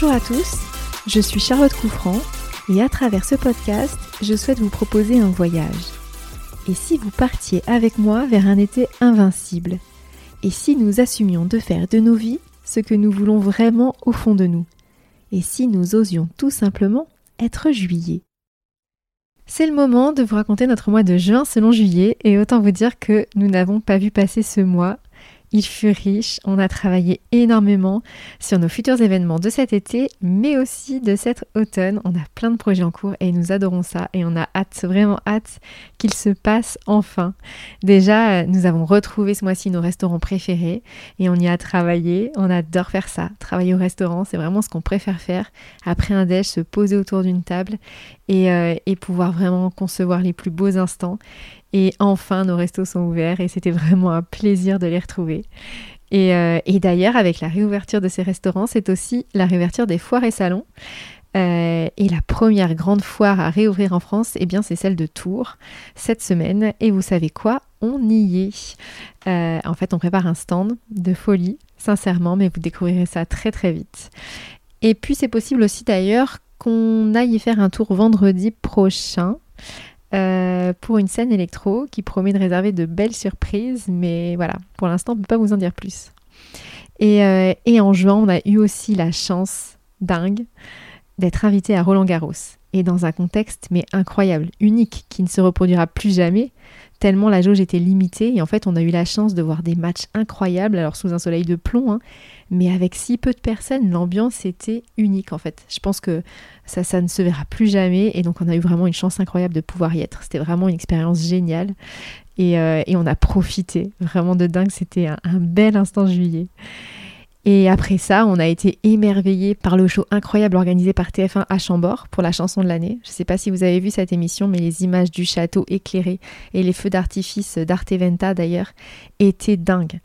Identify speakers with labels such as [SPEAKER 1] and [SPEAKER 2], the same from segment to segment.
[SPEAKER 1] Bonjour à tous, je suis Charlotte Couffrand et à travers ce podcast, je souhaite vous proposer un voyage. Et si vous partiez avec moi vers un été invincible? Et si nous assumions de faire de nos vies ce que nous voulons vraiment au fond de nous? Et si nous osions tout simplement être juillet? C'est le moment de vous raconter notre mois de juin selon juillet et autant vous dire que nous n'avons pas vu passer ce mois il fut riche, on a travaillé énormément sur nos futurs événements de cet été, mais aussi de cet automne. On a plein de projets en cours et nous adorons ça et on a hâte, vraiment hâte qu'il se passe enfin. Déjà, nous avons retrouvé ce mois-ci nos restaurants préférés et on y a travaillé. On adore faire ça. Travailler au restaurant, c'est vraiment ce qu'on préfère faire. Après un déj, se poser autour d'une table et, euh, et pouvoir vraiment concevoir les plus beaux instants. Et enfin, nos restos sont ouverts et c'était vraiment un plaisir de les retrouver. Euh, et, d'ailleurs, avec la réouverture de ces restaurants, c'est aussi la réouverture des foires et salons. Euh, et la première grande foire à réouvrir en France, eh bien, c'est celle de Tours cette semaine. Et vous savez quoi? On y est. Euh, en fait, on prépare un stand de folie, sincèrement, mais vous découvrirez ça très très vite. Et puis, c'est possible aussi d'ailleurs qu'on aille y faire un tour vendredi prochain. Euh, pour une scène électro qui promet de réserver de belles surprises, mais voilà, pour l'instant, on ne peut pas vous en dire plus. Et, euh, et, en juin, on a eu aussi la chance dingue d'être invité à Roland Garros, et dans un contexte mais incroyable, unique, qui ne se reproduira plus jamais, tellement la jauge était limitée, et en fait, on a eu la chance de voir des matchs incroyables, alors sous un soleil de plomb, hein, mais avec si peu de personnes, l'ambiance était unique en fait. Je pense que ça, ça ne se verra plus jamais et donc on a eu vraiment une chance incroyable de pouvoir y être. C'était vraiment une expérience géniale et, euh, on a profité vraiment de dingue. C'était un, un bel instant juillet. Et après ça, on a été émerveillés par le show incroyable organisé par TF1 à Chambord pour la chanson de l'année. Je ne sais pas si vous avez vu cette émission, mais les images du château éclairé et les feux d'artifice d'Arteventa d'ailleurs étaient dingues.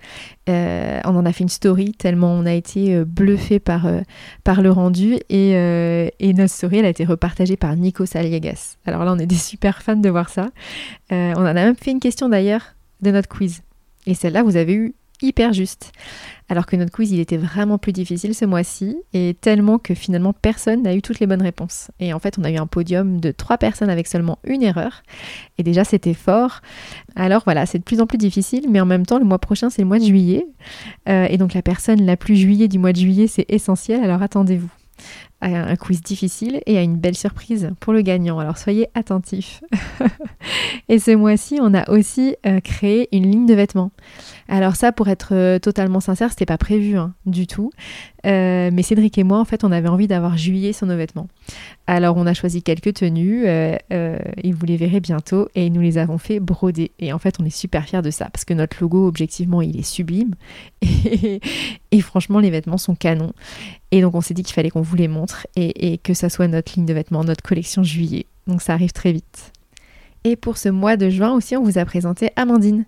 [SPEAKER 1] Euh, on en a fait une story tellement on a été euh, bluffé par, euh, par le rendu et, et, notre story elle a été repartagée par Nico Saliegas. Alors là, on est des super fans de voir ça. on en a même fait une question d'ailleurs de notre quiz. Et celle-là, vous avez eu hyper juste. Alors que notre quiz, il était vraiment plus difficile ce mois-ci, et tellement que finalement personne n'a eu toutes les bonnes réponses. Et en fait, on a eu un podium de trois personnes avec seulement une erreur, et déjà c'était fort. Alors voilà, c'est de plus en plus difficile, mais en même temps, le mois prochain, c'est le mois de juillet, euh, et donc la personne la plus juillet du mois de juillet, c'est essentiel, alors attendez-vous à un quiz difficile et à une belle surprise pour le gagnant. Alors soyez attentifs. et ce mois-ci, on a aussi euh, créé une ligne de vêtements. Alors ça, pour être euh, totalement sincère, c'était pas prévu hein, du tout. Euh, mais Cédric et moi, en fait, on avait envie d'avoir juillet sur nos vêtements. Alors on a choisi quelques tenues, euh, et vous les verrez bientôt, et nous les avons fait broder. Et en fait, on est super fiers de ça, parce que notre logo, objectivement, il est sublime. Et, franchement, les vêtements sont canons. Et donc on s'est dit qu'il fallait qu'on vous les montre, et, et que ça soit notre ligne de vêtements, notre collection juillet. Donc ça arrive très vite. Et pour ce mois de juin aussi, on vous a présenté Amandine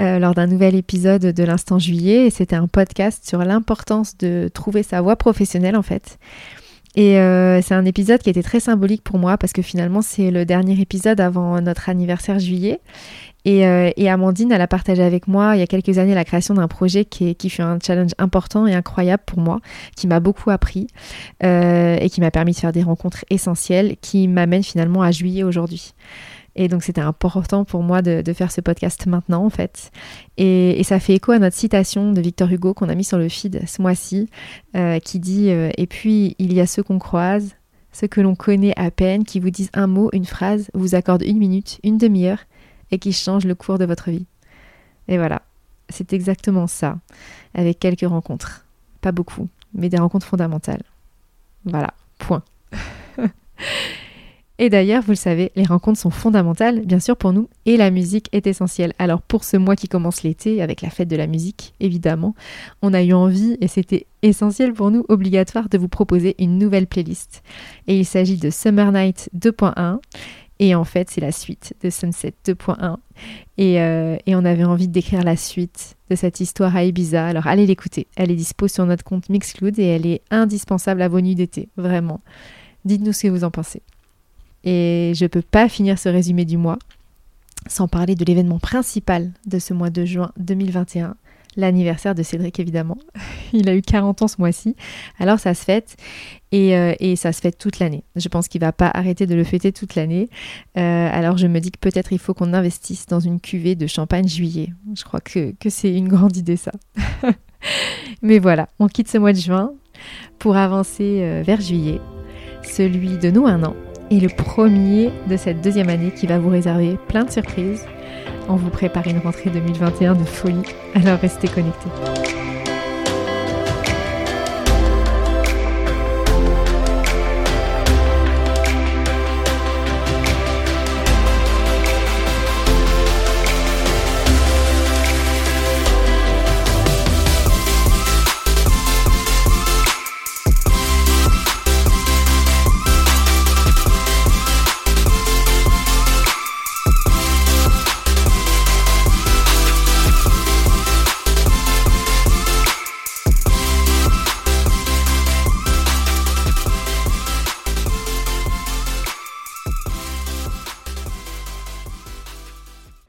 [SPEAKER 1] euh, lors d'un nouvel épisode de l'Instant Juillet. Et c'était un podcast sur l'importance de trouver sa voie professionnelle en fait. Et euh, c'est un épisode qui était très symbolique pour moi parce que finalement c'est le dernier épisode avant notre anniversaire juillet. Et, euh, Amandine, elle a partagé avec moi il y a quelques années la création d'un projet qui, fut un challenge important et incroyable pour moi, qui m'a beaucoup appris et qui m'a permis de faire des rencontres essentielles qui m'amènent finalement à juillet aujourd'hui. Et donc c'était important pour moi de, faire ce podcast maintenant en fait. Et, ça fait écho à notre citation de Victor Hugo qu'on a mis sur le feed ce mois-ci, euh, qui dit euh, Et puis il y a ceux qu'on croise, ceux que l'on connaît à peine, qui vous disent un mot, une phrase, vous accordent une minute, une demi-heure, et qui changent le cours de votre vie. Et voilà, c'est exactement ça, avec quelques rencontres. Pas beaucoup, mais des rencontres fondamentales. Voilà. Et d'ailleurs, vous le savez, les rencontres sont fondamentales, bien sûr, pour nous, et la musique est essentielle. Alors pour ce mois qui commence l'été, avec la fête de la musique, évidemment, on a eu envie, et c'était essentiel pour nous, obligatoire, de vous proposer une nouvelle playlist. Et il s'agit de Summer Night 2.1. Et en fait, c'est la suite de Sunset 2.1. Et, euh, et, on avait envie d'écrire la suite de cette histoire à Ibiza. Alors allez l'écouter. Elle est dispo sur notre compte Mixcloud et elle est indispensable à vos nuits d'été. Vraiment. Dites-nous ce que vous en pensez. Et je ne peux pas finir ce résumé du mois sans parler de l'événement principal de ce mois de juin 2021, l'anniversaire de Cédric évidemment. Il a eu 40 ans ce mois-ci, alors ça se fête et, euh, et ça se fête toute l'année. Je pense qu'il va pas arrêter de le fêter toute l'année. Euh, alors je me dis que peut-être il faut qu'on investisse dans une cuvée de champagne juillet. Je crois que, que c'est une grande idée ça. Mais voilà, on quitte ce mois de juin pour avancer euh, vers juillet, celui de nous un an et le premier de cette deuxième année qui va vous réserver plein de surprises. On vous prépare une rentrée 2021 de folie, alors restez connectés.